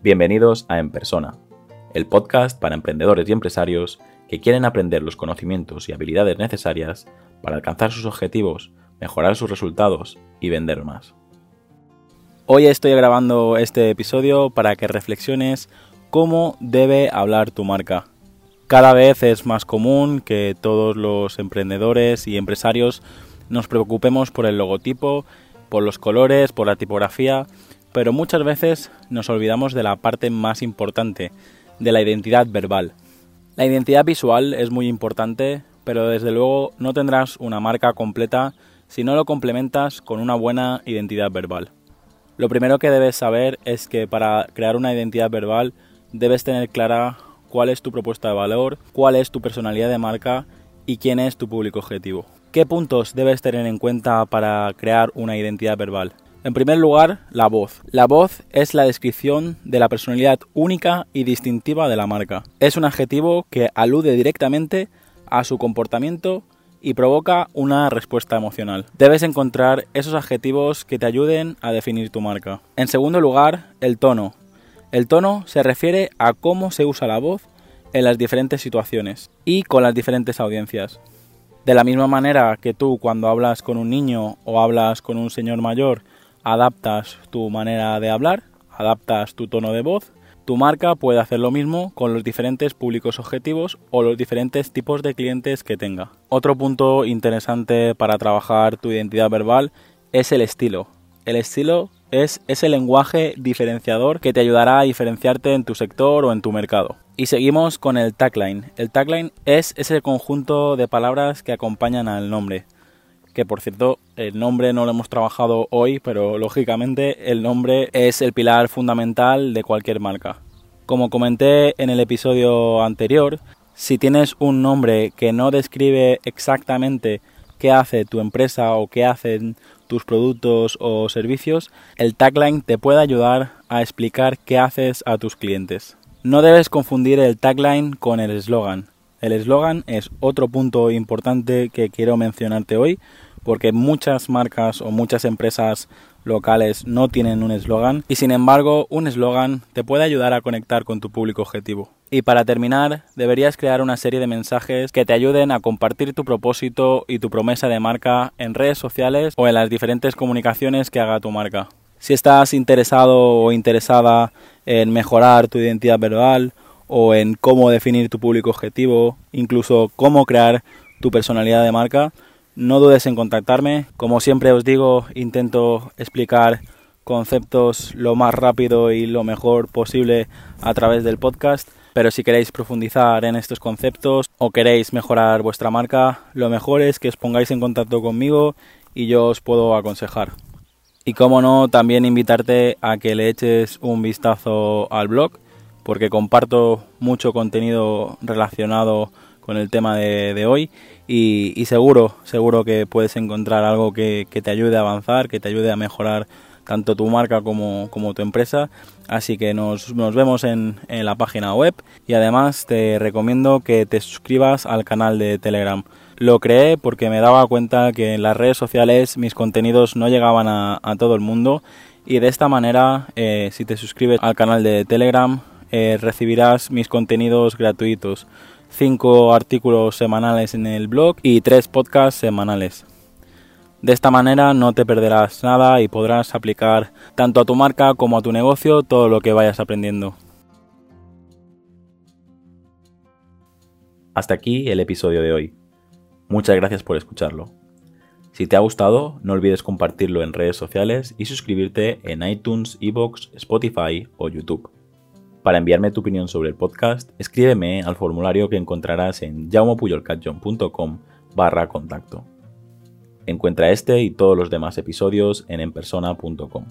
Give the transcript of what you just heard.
Bienvenidos a En Persona, el podcast para emprendedores y empresarios que quieren aprender los conocimientos y habilidades necesarias para alcanzar sus objetivos, mejorar sus resultados y vender más. Hoy estoy grabando este episodio para que reflexiones cómo debe hablar tu marca. Cada vez es más común que todos los emprendedores y empresarios nos preocupemos por el logotipo, por los colores, por la tipografía pero muchas veces nos olvidamos de la parte más importante, de la identidad verbal. La identidad visual es muy importante, pero desde luego no tendrás una marca completa si no lo complementas con una buena identidad verbal. Lo primero que debes saber es que para crear una identidad verbal debes tener clara cuál es tu propuesta de valor, cuál es tu personalidad de marca y quién es tu público objetivo. ¿Qué puntos debes tener en cuenta para crear una identidad verbal? En primer lugar, la voz. La voz es la descripción de la personalidad única y distintiva de la marca. Es un adjetivo que alude directamente a su comportamiento y provoca una respuesta emocional. Debes encontrar esos adjetivos que te ayuden a definir tu marca. En segundo lugar, el tono. El tono se refiere a cómo se usa la voz en las diferentes situaciones y con las diferentes audiencias. De la misma manera que tú cuando hablas con un niño o hablas con un señor mayor adaptas tu manera de hablar, adaptas tu tono de voz, tu marca puede hacer lo mismo con los diferentes públicos objetivos o los diferentes tipos de clientes que tenga. Otro punto interesante para trabajar tu identidad verbal es el estilo. El estilo es ese lenguaje diferenciador que te ayudará a diferenciarte en tu sector o en tu mercado. Y seguimos con el tagline. El tagline es ese conjunto de palabras que acompañan al nombre que por cierto el nombre no lo hemos trabajado hoy, pero lógicamente el nombre es el pilar fundamental de cualquier marca. Como comenté en el episodio anterior, si tienes un nombre que no describe exactamente qué hace tu empresa o qué hacen tus productos o servicios, el tagline te puede ayudar a explicar qué haces a tus clientes. No debes confundir el tagline con el eslogan. El eslogan es otro punto importante que quiero mencionarte hoy porque muchas marcas o muchas empresas locales no tienen un eslogan y sin embargo un eslogan te puede ayudar a conectar con tu público objetivo. Y para terminar, deberías crear una serie de mensajes que te ayuden a compartir tu propósito y tu promesa de marca en redes sociales o en las diferentes comunicaciones que haga tu marca. Si estás interesado o interesada en mejorar tu identidad verbal o en cómo definir tu público objetivo, incluso cómo crear tu personalidad de marca, no dudes en contactarme. Como siempre os digo, intento explicar conceptos lo más rápido y lo mejor posible a través del podcast. Pero si queréis profundizar en estos conceptos o queréis mejorar vuestra marca, lo mejor es que os pongáis en contacto conmigo y yo os puedo aconsejar. Y como no, también invitarte a que le eches un vistazo al blog, porque comparto mucho contenido relacionado con el tema de, hoy y, seguro, seguro que puedes encontrar algo que, te ayude a avanzar, que te ayude a mejorar tanto tu marca como, tu empresa. Así que nos, vemos en, en, la página web y además te recomiendo que te suscribas al canal de Telegram. Lo creé porque me daba cuenta que en las redes sociales mis contenidos no llegaban a, todo el mundo y de esta manera eh, si te suscribes al canal de Telegram eh, recibirás mis contenidos gratuitos cinco artículos semanales en el blog y tres podcasts semanales. De esta manera no te perderás nada y podrás aplicar tanto a tu marca como a tu negocio todo lo que vayas aprendiendo. Hasta aquí el episodio de hoy. Muchas gracias por escucharlo. Si te ha gustado, no olvides compartirlo en redes sociales y suscribirte en iTunes, Evox, Spotify o YouTube. Para enviarme tu opinión sobre el podcast, escríbeme al formulario que encontrarás en jaumopuyolcatjohn.com barra contacto. Encuentra este y todos los demás episodios en enpersona.com.